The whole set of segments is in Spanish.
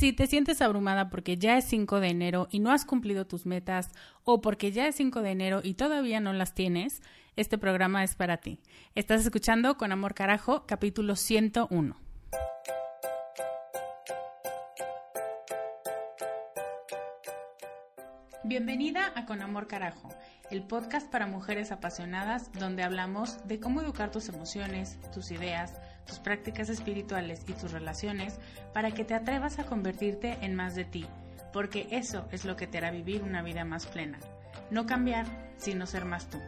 Si te sientes abrumada porque ya es 5 de enero y no has cumplido tus metas o porque ya es 5 de enero y todavía no las tienes, este programa es para ti. Estás escuchando Con Amor Carajo, capítulo 101. Bienvenida a Con Amor Carajo, el podcast para mujeres apasionadas donde hablamos de cómo educar tus emociones, tus ideas, tus prácticas espirituales y tus relaciones para que te atrevas a convertirte en más de ti, porque eso es lo que te hará vivir una vida más plena. No cambiar, sino ser más tú.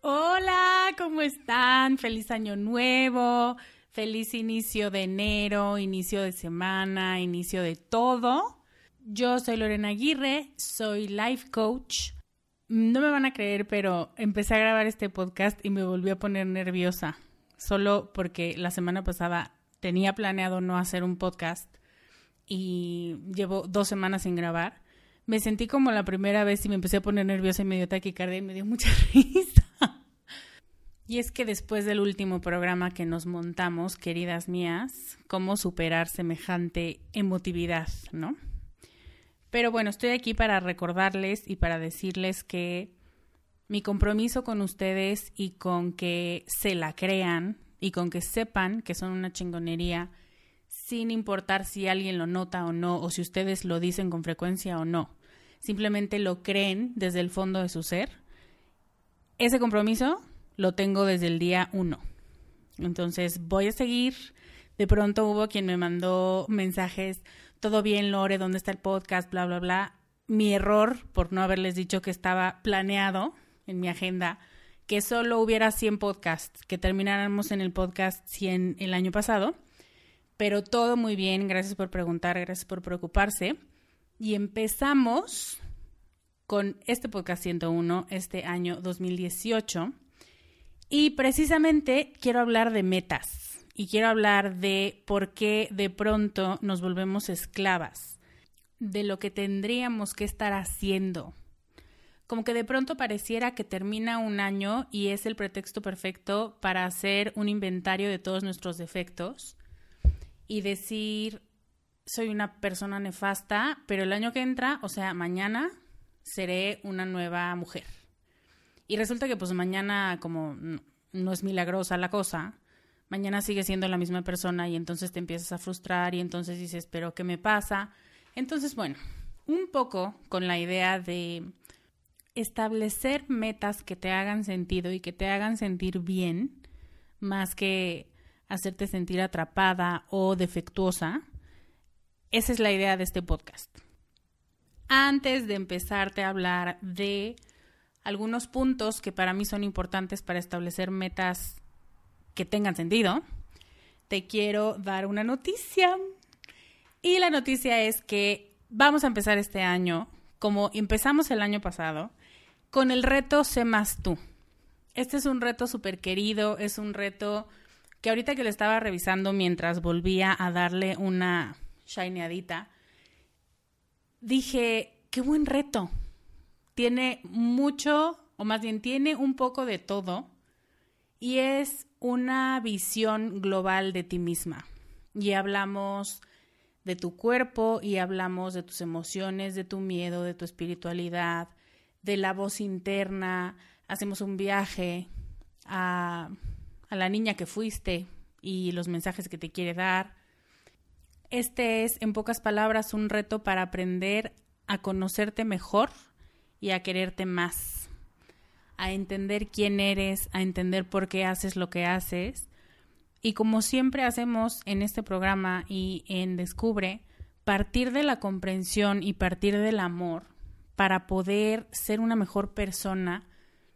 Hola, ¿cómo están? Feliz año nuevo. Feliz inicio de enero, inicio de semana, inicio de todo. Yo soy Lorena Aguirre, soy life coach. No me van a creer, pero empecé a grabar este podcast y me volví a poner nerviosa, solo porque la semana pasada tenía planeado no hacer un podcast y llevo dos semanas sin grabar. Me sentí como la primera vez y me empecé a poner nerviosa y me dio taquicardia y me dio mucha risa. Y es que después del último programa que nos montamos, queridas mías, cómo superar semejante emotividad, ¿no? Pero bueno, estoy aquí para recordarles y para decirles que mi compromiso con ustedes y con que se la crean y con que sepan que son una chingonería, sin importar si alguien lo nota o no, o si ustedes lo dicen con frecuencia o no, simplemente lo creen desde el fondo de su ser. Ese compromiso lo tengo desde el día uno. Entonces voy a seguir. De pronto hubo quien me mandó mensajes, todo bien, Lore, ¿dónde está el podcast? Bla, bla, bla. Mi error por no haberles dicho que estaba planeado en mi agenda que solo hubiera 100 podcasts, que termináramos en el podcast 100 el año pasado. Pero todo muy bien, gracias por preguntar, gracias por preocuparse. Y empezamos con este podcast 101, este año 2018 y precisamente quiero hablar de metas y quiero hablar de por qué de pronto nos volvemos esclavas de lo que tendríamos que estar haciendo. Como que de pronto pareciera que termina un año y es el pretexto perfecto para hacer un inventario de todos nuestros defectos y decir, soy una persona nefasta, pero el año que entra, o sea, mañana, seré una nueva mujer Y resulta que pues mañana como no es milagrosa la cosa, mañana sigue siendo la misma persona y entonces te empiezas a frustrar y entonces dices, pero ¿qué me pasa? Entonces, bueno, un poco con la idea de establecer metas que te hagan sentido y que te hagan sentir bien, más que hacerte sentir atrapada o defectuosa. Esa es la idea de este podcast. Antes de empezarte a hablar de algunos puntos que para mí son importantes para establecer metas que tengan sentido, te quiero dar una noticia. Y la noticia es que vamos a empezar este año, como empezamos el año pasado, con el reto Sé más tú. Este es un reto súper querido, es un reto que ahorita que lo estaba revisando mientras volvía a darle una shineadita, dije, qué buen reto. Tiene mucho, o más bien tiene un poco de todo, y es una visión global de ti misma. Y hablamos de tu cuerpo y hablamos de tus emociones, de tu miedo, de tu espiritualidad, de la voz interna, hacemos un viaje a, la niña que fuiste y los mensajes que te quiere dar. Este es, en pocas palabras, un reto para aprender a conocerte mejor y a quererte más, a entender quién eres, a entender por qué haces lo que haces. Y como siempre hacemos en este programa y en Descubre, partir de la comprensión y partir del amor para poder ser una mejor persona,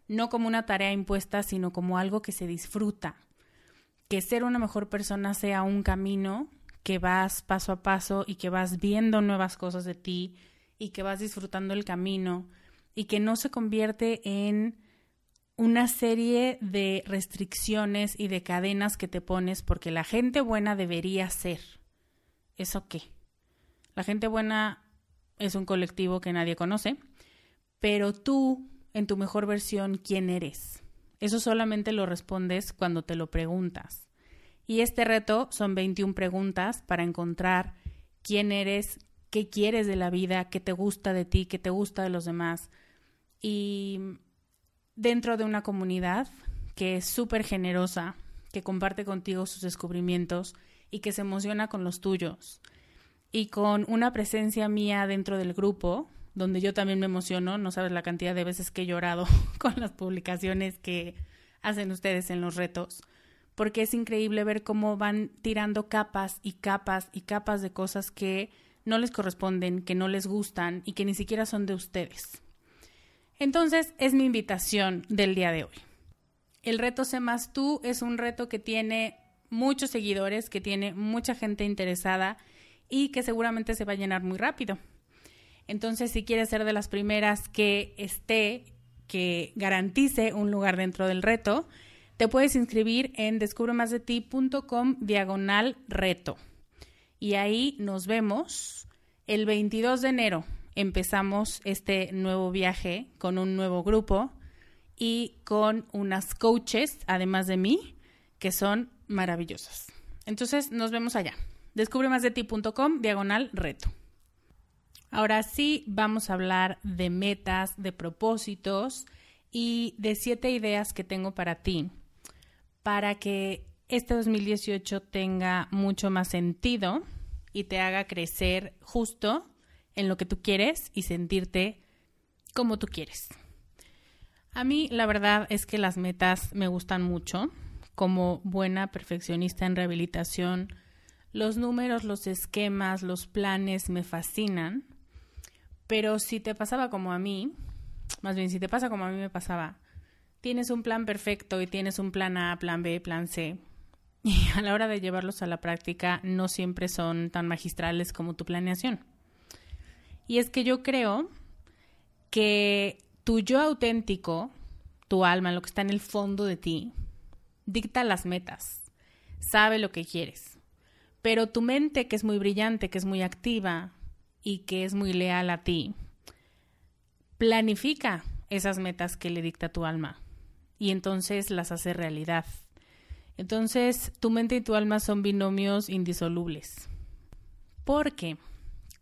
no como una tarea impuesta, sino como algo que se disfruta. Que ser una mejor persona sea un camino que vas paso a paso y que vas viendo nuevas cosas de ti y que vas disfrutando el camino y que no se convierte en una serie de restricciones y de cadenas que te pones porque la gente buena debería ser. ¿Eso qué? La gente buena es un colectivo que nadie conoce, pero tú, en tu mejor versión, ¿quién eres? Eso solamente lo respondes cuando te lo preguntas. Y este reto son 21 preguntas para encontrar quién eres, qué quieres de la vida, qué te gusta de ti, qué te gusta de los demás. Y dentro de una comunidad que es súper generosa, que comparte contigo sus descubrimientos y que se emociona con los tuyos y con una presencia mía dentro del grupo, donde yo también me emociono, no sabes la cantidad de veces que he llorado con las publicaciones que hacen ustedes en los retos, porque es increíble ver cómo van tirando capas y capas y capas de cosas que no les corresponden, que no les gustan y que ni siquiera son de ustedes. Entonces, es mi invitación del día de hoy. El reto Sé más tú es un reto que tiene muchos seguidores, que tiene mucha gente interesada y que seguramente se va a llenar muy rápido. Entonces, si quieres ser de las primeras que esté, que garantice un lugar dentro del reto, te puedes inscribir en descubremasdeti.com diagonal reto. Y ahí nos vemos el 22 de enero. Empezamos este nuevo viaje con un nuevo grupo y con unas coaches, además de mí, que son maravillosas. Entonces, nos vemos allá. Descubremasdeti.com, diagonal reto. Ahora sí, vamos a hablar de metas, de propósitos y de siete ideas que tengo para ti para que este 2018 tenga mucho más sentido y te haga crecer justo en lo que tú quieres y sentirte como tú quieres. A mí la verdad es que las metas me gustan mucho. Como buena perfeccionista en rehabilitación, los números, los esquemas, los planes me fascinan, pero si te pasaba como a mí, más bien si te pasa como a mí me pasaba, tienes un plan perfecto y tienes un plan A, plan B, plan C, y a la hora de llevarlos a la práctica no siempre son tan magistrales como tu planeación. Y es que yo creo que tu yo auténtico, tu alma, lo que está en el fondo de ti, dicta las metas, sabe lo que quieres pero tu mente, que es muy brillante, que es muy activa y que es muy leal a ti, planifica esas metas que le dicta tu alma y entonces las hace realidad. Entonces, tu mente y tu alma son binomios indisolubles. Porque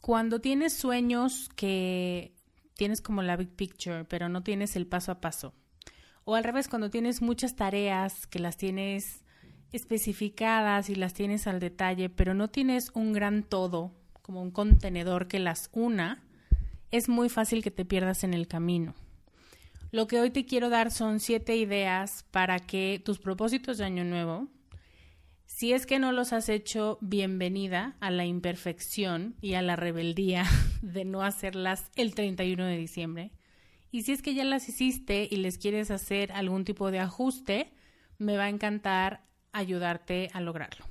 cuando tienes sueños que tienes como la big picture, pero no tienes el paso a paso, O al revés, cuando tienes muchas tareas que las tienes especificadas y las tienes al detalle, pero no tienes un gran todo, como un contenedor que las una, es muy fácil que te pierdas en el camino. Lo que hoy te quiero dar son siete ideas para que tus propósitos de año nuevo, si es que no los has hecho, bienvenida a la imperfección y a la rebeldía de no hacerlas el 31 de diciembre. Y si es que ya las hiciste y les quieres hacer algún tipo de ajuste, me va a encantar ayudarte a lograrlo.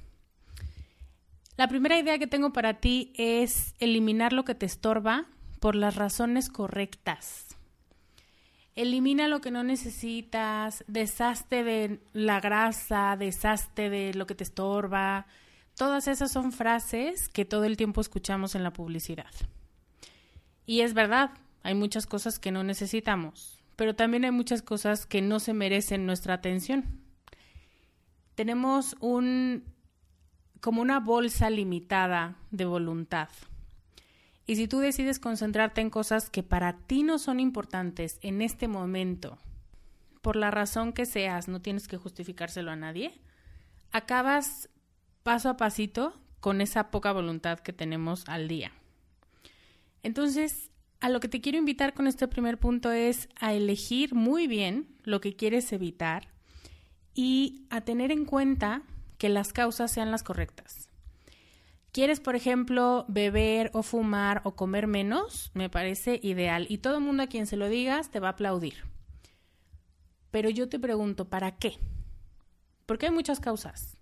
La primera idea que tengo para ti es eliminar lo que te estorba por las razones correctas. Elimina lo que no necesitas, deshazte de la grasa, deshazte de lo que te estorba. Todas esas son frases que todo el tiempo escuchamos en la publicidad. Y es verdad, hay muchas cosas que no necesitamos, pero también hay muchas cosas que no se merecen nuestra atención. Tenemos un como una bolsa limitada de voluntad. Y si tú decides concentrarte en cosas que para ti no son importantes en este momento, por la razón que seas, no tienes que justificárselo a nadie, acabas paso a pasito con esa poca voluntad que tenemos al día. Entonces, a lo que te quiero invitar con este primer punto es a elegir muy bien lo que quieres evitar y a tener en cuenta que las causas sean las correctas. ¿Quieres, por ejemplo, beber o fumar o comer menos? Me parece ideal. Y todo el mundo a quien se lo digas te va a aplaudir. Pero yo te pregunto, ¿para qué? Porque hay muchas causas.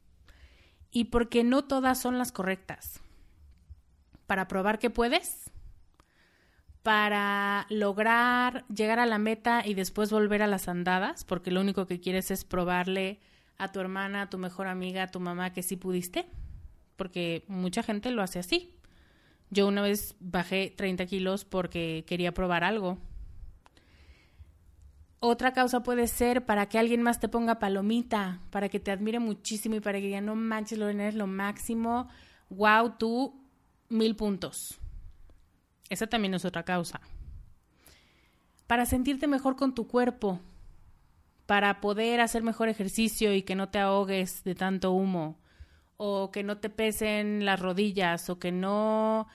Y porque no todas son las correctas. ¿Para probar que puedes? ¿Para lograr llegar a la meta y después volver a las andadas? Porque lo único que quieres es probarle a tu hermana, a tu mejor amiga, a tu mamá que sí pudiste porque mucha gente lo hace así. Yo una vez bajé 30 kilos porque quería probar algo. Otra causa puede ser para que alguien más te ponga palomita, para que te admire muchísimo y para que ya no manches, lo eres lo máximo. Wow, tú, mil puntos. Esa también es otra causa. Para sentirte mejor con tu cuerpo, para poder hacer mejor ejercicio y que no te ahogues de tanto humo, o que no te pesen las rodillas o que no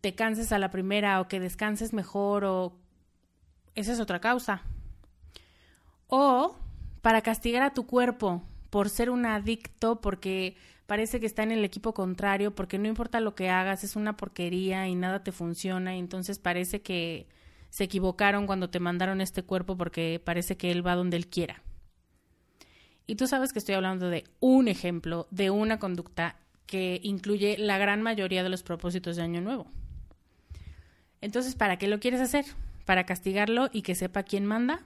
te canses a la primera o que descanses mejor o esa es otra causa. O para castigar a tu cuerpo por ser un adicto porque parece que está en el equipo contrario, porque no importa lo que hagas, es una porquería y nada te funciona y entonces parece que se equivocaron cuando te mandaron este cuerpo porque parece que él va donde él quiera. Y tú sabes que estoy hablando de un ejemplo, de una conducta que incluye la gran mayoría de los propósitos de Año Nuevo. Entonces, ¿para qué lo quieres hacer? ¿Para castigarlo y que sepa quién manda?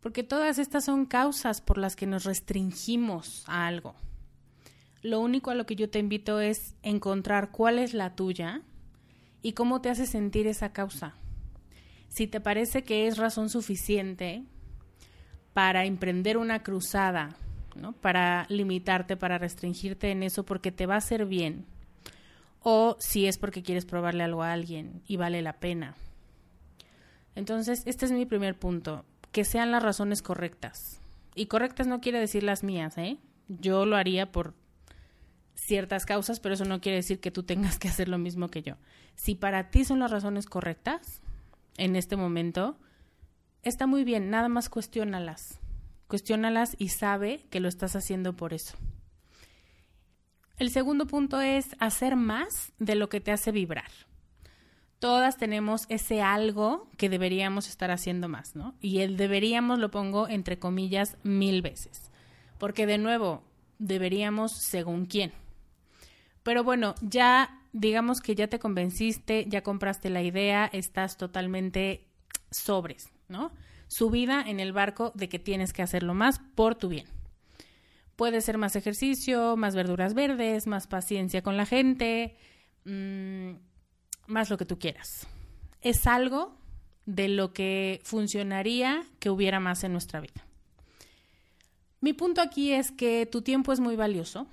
Porque todas estas son causas por las que nos restringimos a algo. Lo único a lo que yo te invito es encontrar cuál es la tuya y cómo te hace sentir esa causa. Si te parece que es razón suficiente, para emprender una cruzada, ¿no? Para limitarte, para restringirte en eso porque te va a hacer bien. O si es porque quieres probarle algo a alguien y vale la pena. Entonces, este es mi primer punto, que sean las razones correctas. Y correctas no quiere decir las mías, ¿eh? Yo lo haría por ciertas causas, pero eso no quiere decir que tú tengas que hacer lo mismo que yo. Si para ti son las razones correctas en este momento, está muy bien, nada más cuestiónalas. Cuestiónalas y sabe que lo estás haciendo por eso. El segundo punto es hacer más de lo que te hace vibrar. Todas tenemos ese algo que deberíamos estar haciendo más, ¿no? Y el deberíamos lo pongo entre comillas mil veces. Porque de nuevo, deberíamos según quién. Pero bueno, ya digamos que ya te convenciste, ya compraste la idea, estás totalmente sobres, ¿no? Subida en el barco de que tienes que hacerlo más por tu bien. Puede ser más ejercicio, más verduras verdes, más paciencia con la gente, mm, más lo que tú quieras. Es algo de lo que funcionaría que hubiera más en nuestra vida. Mi punto aquí es que tu tiempo es muy valioso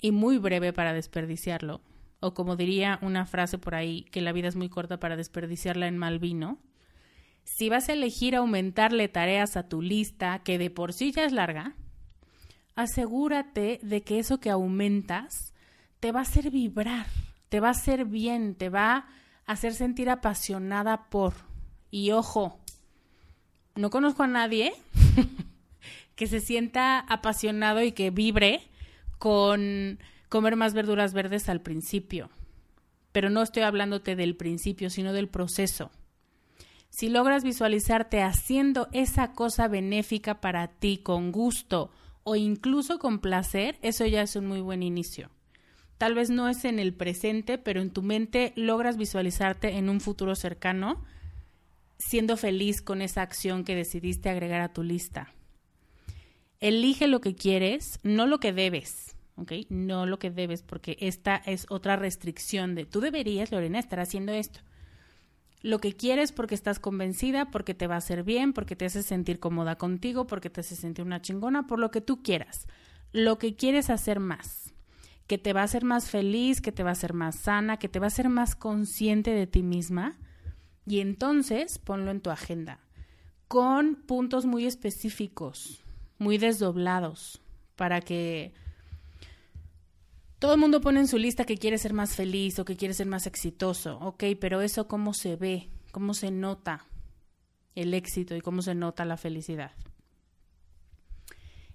y muy breve para desperdiciarlo. O como diría una frase por ahí, que la vida es muy corta para desperdiciarla en mal vino si vas a elegir aumentarle tareas a tu lista, que de por sí ya es larga, asegúrate de que eso que aumentas te va a hacer vibrar, te va a hacer bien, te va a hacer sentir apasionada por. Y ojo, no conozco a nadie que se sienta apasionado y que vibre con comer más verduras verdes al principio. Pero no estoy hablándote del principio, sino del proceso. Si logras visualizarte haciendo esa cosa benéfica para ti con gusto o incluso con placer, eso ya es un muy buen inicio. Tal vez no es en el presente, pero en tu mente logras visualizarte en un futuro cercano siendo feliz con esa acción que decidiste agregar a tu lista. Elige lo que quieres, no lo que debes, ¿ok? No lo que debes, porque esta es otra restricción de tú deberías, Lorena, estar haciendo esto. Lo que quieres porque estás convencida, porque te va a hacer bien, porque te hace sentir cómoda contigo, porque te hace sentir una chingona, por lo que tú quieras. Lo que quieres hacer más, que te va a hacer más feliz, que te va a hacer más sana, que te va a hacer más consciente de ti misma y entonces ponlo en tu agenda con puntos muy específicos, muy desdoblados, para que todo el mundo pone en su lista que quiere ser más feliz o que quiere ser más exitoso. Ok, pero eso cómo se ve, cómo se nota el éxito y cómo se nota la felicidad.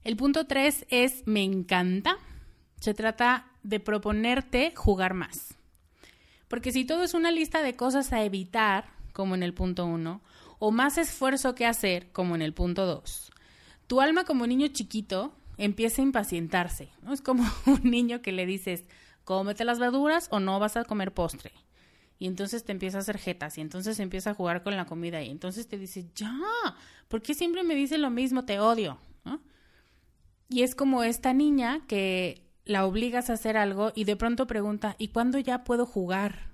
El punto tres es me encanta. Se trata de proponerte jugar más. Porque si todo es una lista de cosas a evitar, como en el punto 1, o más esfuerzo que hacer, como en el punto 2. Tu alma como niño chiquito empieza a impacientarse, ¿no? Es como un niño que le dices, cómete las verduras o no vas a comer postre. Y entonces te empieza a hacer jetas y entonces empieza a jugar con la comida y entonces te dice, ya, ¿por qué siempre me dice lo mismo? Te odio. Y es como esta niña que la obligas a hacer algo y de pronto pregunta, ¿y cuándo ya puedo jugar?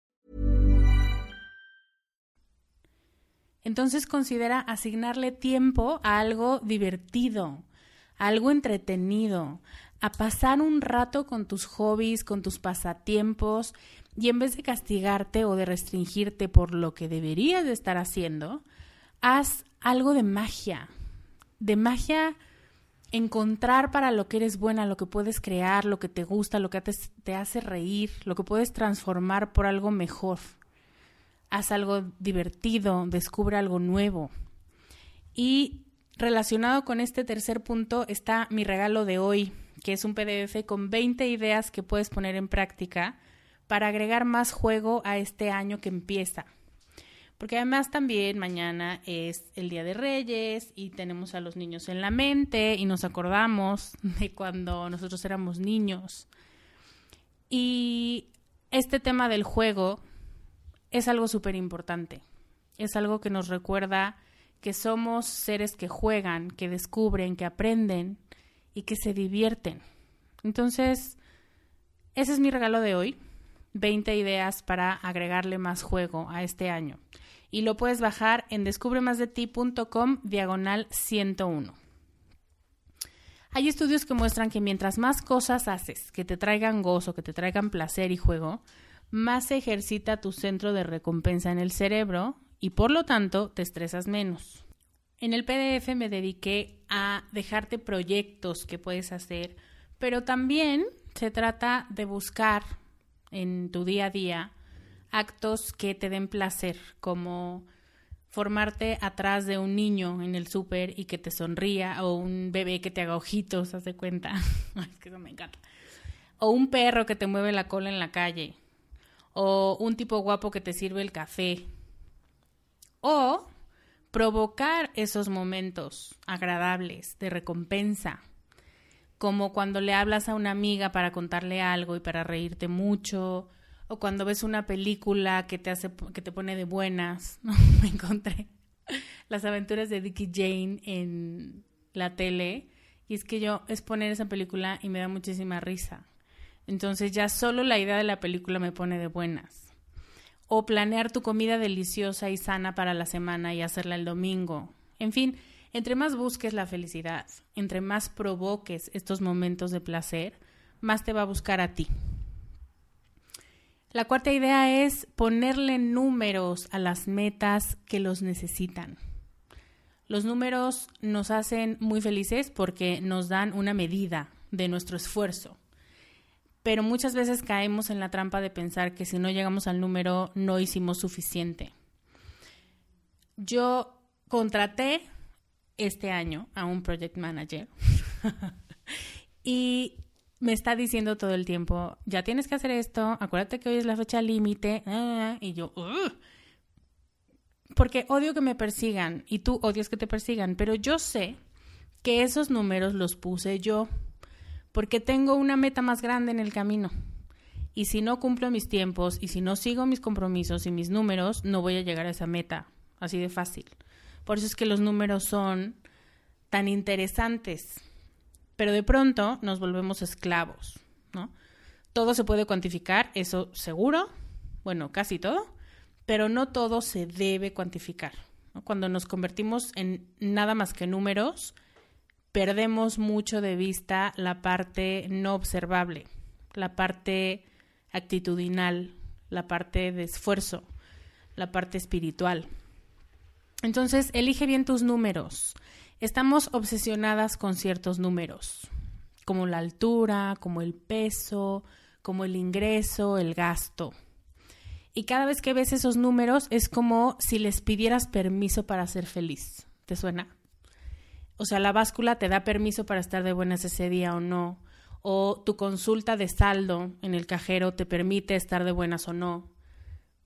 Entonces considera asignarle tiempo a algo divertido, a algo entretenido, a pasar un rato con tus hobbies, con tus pasatiempos, y en vez de castigarte o de restringirte por lo que deberías de estar haciendo, haz algo de magia, de magia encontrar para lo que eres buena, lo que puedes crear, lo que te gusta, lo que te, te hace reír, lo que puedes transformar por algo mejor haz algo divertido, descubre algo nuevo. Y relacionado con este tercer punto está mi regalo de hoy, que es un PDF con 20 ideas que puedes poner en práctica para agregar más juego a este año que empieza. Porque además también mañana es el Día de Reyes y tenemos a los niños en la mente y nos acordamos de cuando nosotros éramos niños. Y este tema del juego es algo súper importante. Es algo que nos recuerda que somos seres que juegan, que descubren, que aprenden y que se divierten. Entonces, ese es mi regalo de hoy. 20 ideas para agregarle más juego a este año. Y lo puedes bajar en descubremasdeti.com diagonal 101. Hay estudios que muestran que mientras más cosas haces que te traigan gozo, que te traigan placer y juego, más se ejercita tu centro de recompensa en el cerebro y por lo tanto te estresas menos. En el PDF me dediqué a dejarte proyectos que puedes hacer, pero también se trata de buscar en tu día a día actos que te den placer, como formarte atrás de un niño en el súper y que te sonría, o un bebé que te haga ojitos, haz de cuenta. es que eso me encanta. O un perro que te mueve la cola en la calle o un tipo guapo que te sirve el café. O provocar esos momentos agradables de recompensa, como cuando le hablas a una amiga para contarle algo y para reírte mucho, o cuando ves una película que te hace que te pone de buenas, Me encontré las aventuras de Dickie Jane en la tele y es que yo es poner esa película y me da muchísima risa. Entonces ya solo la idea de la película me pone de buenas. O planear tu comida deliciosa y sana para la semana y hacerla el domingo. En fin, entre más busques la felicidad, entre más provoques estos momentos de placer, más te va a buscar a ti. La cuarta idea es ponerle números a las metas que los necesitan. Los números nos hacen muy felices porque nos dan una medida de nuestro esfuerzo. Pero muchas veces caemos en la trampa de pensar que si no llegamos al número no hicimos suficiente. Yo contraté este año a un project manager y me está diciendo todo el tiempo, ya tienes que hacer esto, acuérdate que hoy es la fecha límite, ah", y yo, porque odio que me persigan y tú odias que te persigan, pero yo sé que esos números los puse yo, porque tengo una meta más grande en el camino. Y si no cumplo mis tiempos y si no sigo mis compromisos y mis números, no voy a llegar a esa meta, así de fácil. Por eso es que los números son tan interesantes. Pero de pronto nos volvemos esclavos, ¿no? Todo se puede cuantificar, eso seguro, bueno, casi todo, pero no todo se debe cuantificar. Cuando nos convertimos en nada más que números, perdemos mucho de vista la parte no observable, la parte actitudinal, la parte de esfuerzo, la parte espiritual. Entonces, elige bien tus números. Estamos obsesionadas con ciertos números, como la altura, como el peso, como el ingreso, el gasto. Y cada vez que ves esos números es como si les pidieras permiso para ser feliz. ¿Te suena? O sea, la báscula te da permiso para estar de buenas ese día o no. O tu consulta de saldo en el cajero te permite estar de buenas o no.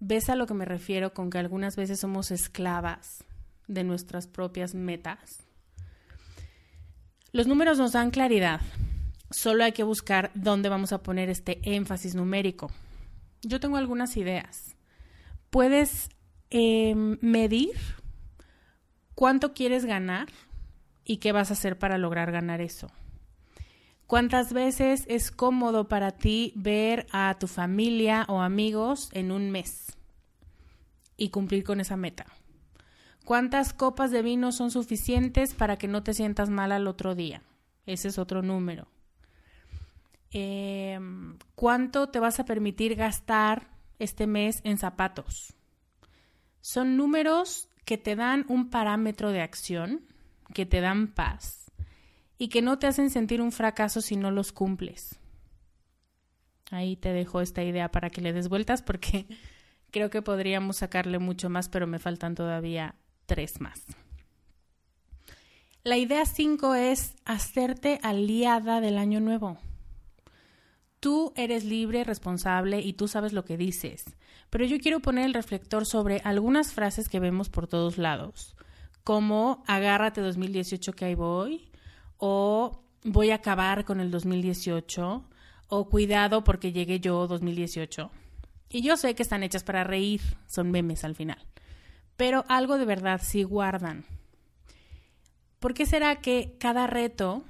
¿Ves a lo que me refiero con que algunas veces somos esclavas de nuestras propias metas? Los números nos dan claridad. Solo hay que buscar dónde vamos a poner este énfasis numérico. Yo tengo algunas ideas. Puedes em, medir cuánto quieres ganar y qué vas a hacer para lograr ganar eso. ¿Cuántas veces es cómodo para ti ver a tu familia o amigos en un mes y cumplir con esa meta? ¿Cuántas copas de vino son suficientes para que no te sientas mal al otro día? Ese es otro número. Em, ¿Cuánto te vas a permitir gastar este mes en zapatos? Son números que te dan un parámetro de acción, que te dan paz y que no te hacen sentir un fracaso si no los cumples. Ahí te dejo esta idea para que le des vueltas porque creo que podríamos sacarle mucho más, pero me faltan todavía tres más. La idea cinco es hacerte aliada del año nuevo. Tú eres libre, responsable y tú sabes lo que dices. Pero yo quiero poner el reflector sobre algunas frases que vemos por todos lados, como agárrate 2018 que ahí voy, o voy a acabar con el 2018, o cuidado porque llegué yo 2018. Y yo sé que están hechas para reír, son memes al final, pero algo de verdad sí guardan. ¿Por qué será que cada reto,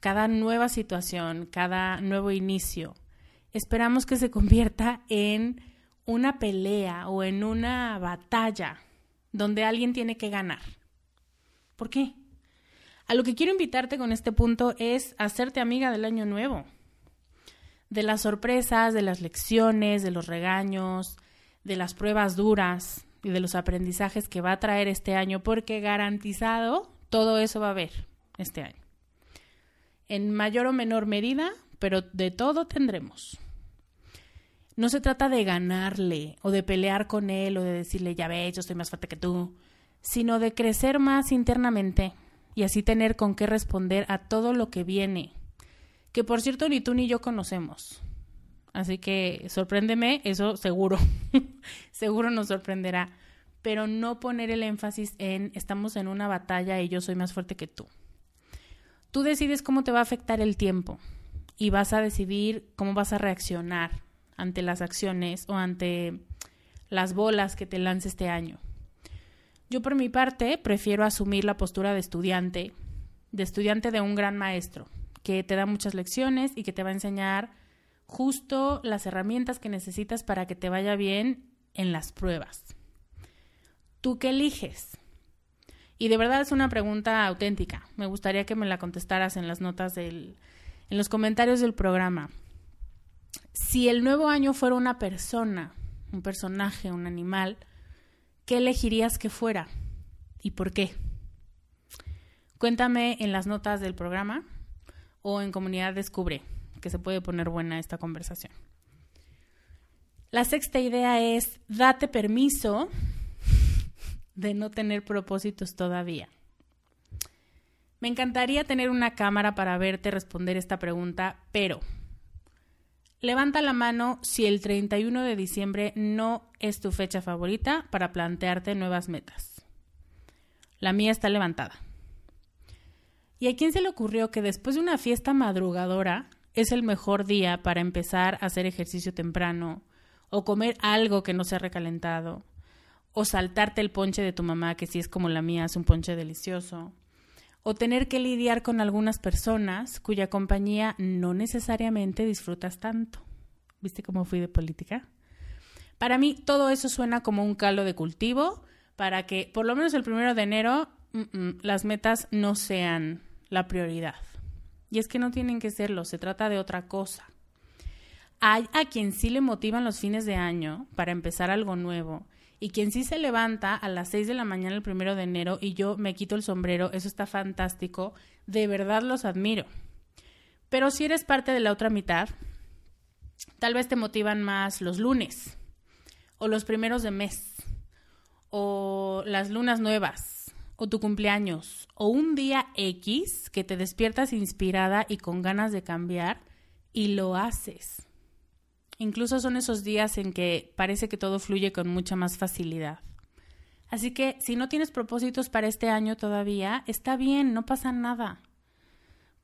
cada nueva situación, cada nuevo inicio, esperamos que se convierta en una pelea o en una batalla donde alguien tiene que ganar. ¿Por qué? A lo que quiero invitarte con este punto es hacerte amiga del año nuevo, de las sorpresas, de las lecciones, de los regaños, de las pruebas duras y de los aprendizajes que va a traer este año, porque garantizado todo eso va a haber este año. En mayor o menor medida, pero de todo tendremos. No se trata de ganarle o de pelear con él o de decirle, ya ves, yo estoy más fuerte que tú, sino de crecer más internamente y así tener con qué responder a todo lo que viene, que por cierto ni tú ni yo conocemos. Así que sorpréndeme, eso seguro, seguro nos sorprenderá, pero no poner el énfasis en estamos en una batalla y yo soy más fuerte que tú. Tú decides cómo te va a afectar el tiempo, y vas a decidir cómo vas a reaccionar ante las acciones o ante las bolas que te lance este año. Yo por mi parte prefiero asumir la postura de estudiante, de estudiante de un gran maestro, que te da muchas lecciones y que te va a enseñar justo las herramientas que necesitas para que te vaya bien en las pruebas. ¿Tú qué eliges? Y de verdad es una pregunta auténtica. Me gustaría que me la contestaras en las notas del, en los comentarios del programa. Si el nuevo año fuera una persona, un personaje, un animal, ¿qué elegirías que fuera? ¿Y por qué? Cuéntame en las notas del programa o en Comunidad Descubre, que se puede poner buena esta conversación. La sexta idea es, date permiso de no tener propósitos todavía. Me encantaría tener una cámara para verte responder esta pregunta, pero levanta la mano si el 31 de diciembre no es tu fecha favorita para plantearte nuevas metas. La mía está levantada. ¿Y a quién se le ocurrió que después de una fiesta madrugadora es el mejor día para empezar a hacer ejercicio temprano, o comer algo que no sea recalentado, o saltarte el ponche de tu mamá, que si es como la mía es un ponche delicioso, o tener que lidiar con algunas personas cuya compañía no necesariamente disfrutas tanto? ¿Viste cómo fui de política? Para mí todo eso suena como un caldo de cultivo para que por lo menos el primero de enero las metas no sean la prioridad. Y es que no tienen que serlo, se trata de otra cosa. Hay a quien sí le motivan los fines de año para empezar algo nuevo y quien sí se levanta a las 6 de la mañana el primero de enero y yo me quito el sombrero, eso está fantástico, de verdad los admiro. Pero si eres parte de la otra mitad, tal vez te motivan más los lunes o los primeros de mes o las lunas nuevas o tu cumpleaños o un día X que te despiertas inspirada y con ganas de cambiar y lo haces. Incluso son esos días en que parece que todo fluye con mucha más facilidad. Así que si no tienes propósitos para este año todavía, está bien, no pasa nada.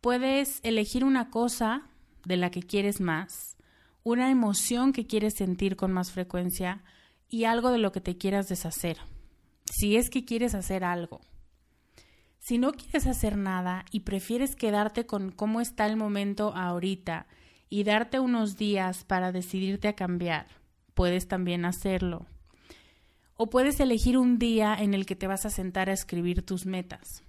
Puedes elegir una cosa de la que quieres más, una emoción que quieres sentir con más frecuencia y algo de lo que te quieras deshacer si es que quieres hacer algo. Si no quieres hacer nada y prefieres quedarte con cómo está el momento ahorita y darte unos días para decidirte a cambiar, puedes también hacerlo. O puedes elegir un día en el que te vas a sentar a escribir tus metas.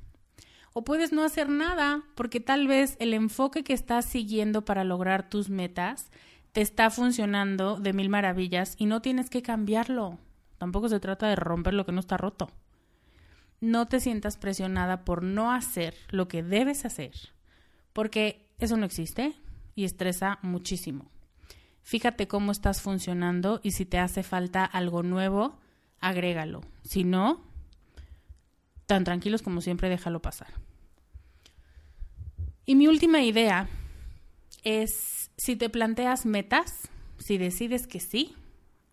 O puedes no hacer nada porque tal vez el enfoque que estás siguiendo para lograr tus metas te está funcionando de mil maravillas y no tienes que cambiarlo. Tampoco se trata de romper lo que no está roto. No te sientas presionada por no hacer lo que debes hacer, porque eso no existe y estresa muchísimo. Fíjate cómo estás funcionando y si te hace falta algo nuevo, agrégalo. Si no, tan tranquilos como siempre, déjalo pasar. Y mi última idea es, si te planteas metas, si decides que sí,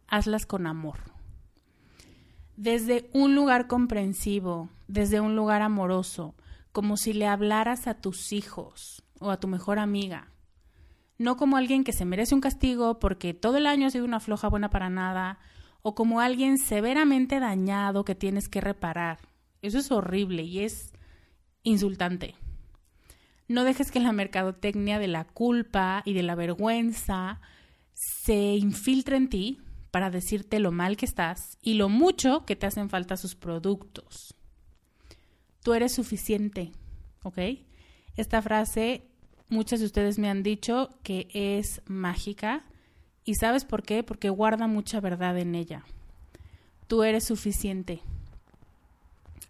hazlas con amor desde un lugar comprensivo, desde un lugar amoroso, como si le hablaras a tus hijos o a tu mejor amiga. No como alguien que se merece un castigo porque todo el año ha sido una floja buena para nada, o como alguien severamente dañado que tienes que reparar. Eso es horrible y es insultante. No dejes que la mercadotecnia de la culpa y de la vergüenza se infiltre en ti para decirte lo mal que estás y lo mucho que te hacen falta sus productos. Tú eres suficiente, ¿ok? Esta frase, muchas de ustedes me han dicho que es mágica y ¿sabes por qué? Porque guarda mucha verdad en ella. Tú eres suficiente.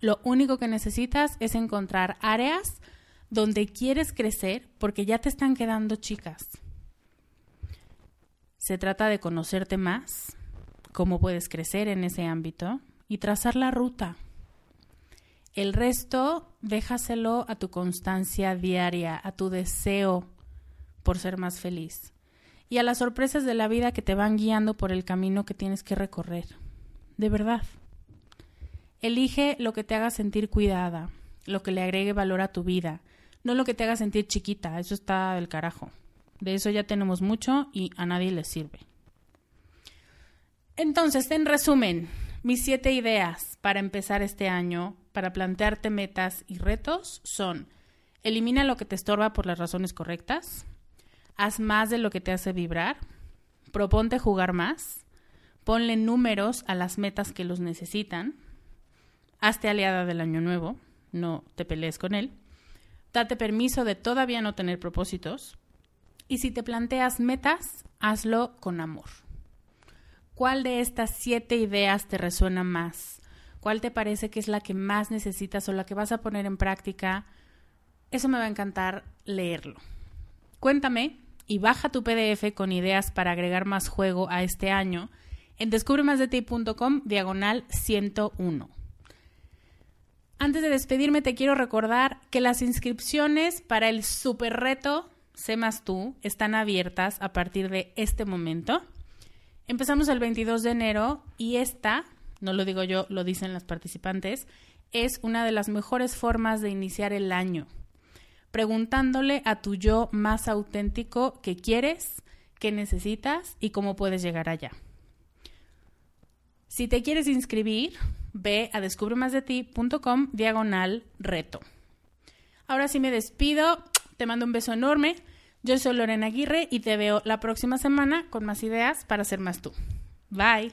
Lo único que necesitas es encontrar áreas donde quieres crecer porque ya te están quedando chicas. Se trata de conocerte más, cómo puedes crecer en ese ámbito y trazar la ruta. El resto déjaselo a tu constancia diaria, a tu deseo por ser más feliz y a las sorpresas de la vida que te van guiando por el camino que tienes que recorrer. De verdad. Elige lo que te haga sentir cuidada, lo que le agregue valor a tu vida, no lo que te haga sentir chiquita, eso está del carajo. De eso ya tenemos mucho y a nadie le sirve. Entonces, en resumen, mis siete ideas para empezar este año, para plantearte metas y retos son, elimina lo que te estorba por las razones correctas, haz más de lo que te hace vibrar, proponte jugar más, ponle números a las metas que los necesitan, hazte aliada del año nuevo, no te pelees con él, date permiso de todavía no tener propósitos y si te planteas metas, hazlo con amor. ¿Cuál de estas siete ideas te resuena más? ¿Cuál te parece que es la que más necesitas o la que vas a poner en práctica? Eso me va a encantar leerlo. Cuéntame y baja tu PDF con ideas para agregar más juego a este año en descubremasdeti.com diagonal 101. Antes de despedirme te quiero recordar que las inscripciones para el super reto Sé más tú están abiertas a partir de este momento. Empezamos el 22 de enero y esta, no lo digo yo, lo dicen las participantes, es una de las mejores formas de iniciar el año, preguntándole a tu yo más auténtico qué quieres, qué necesitas y cómo puedes llegar allá. Si te quieres inscribir, ve a descubremasdeti.com diagonal reto. Ahora sí me despido, te mando un beso enorme. Yo soy Lorena Aguirre y te veo la próxima semana con más ideas para ser más tú. Bye.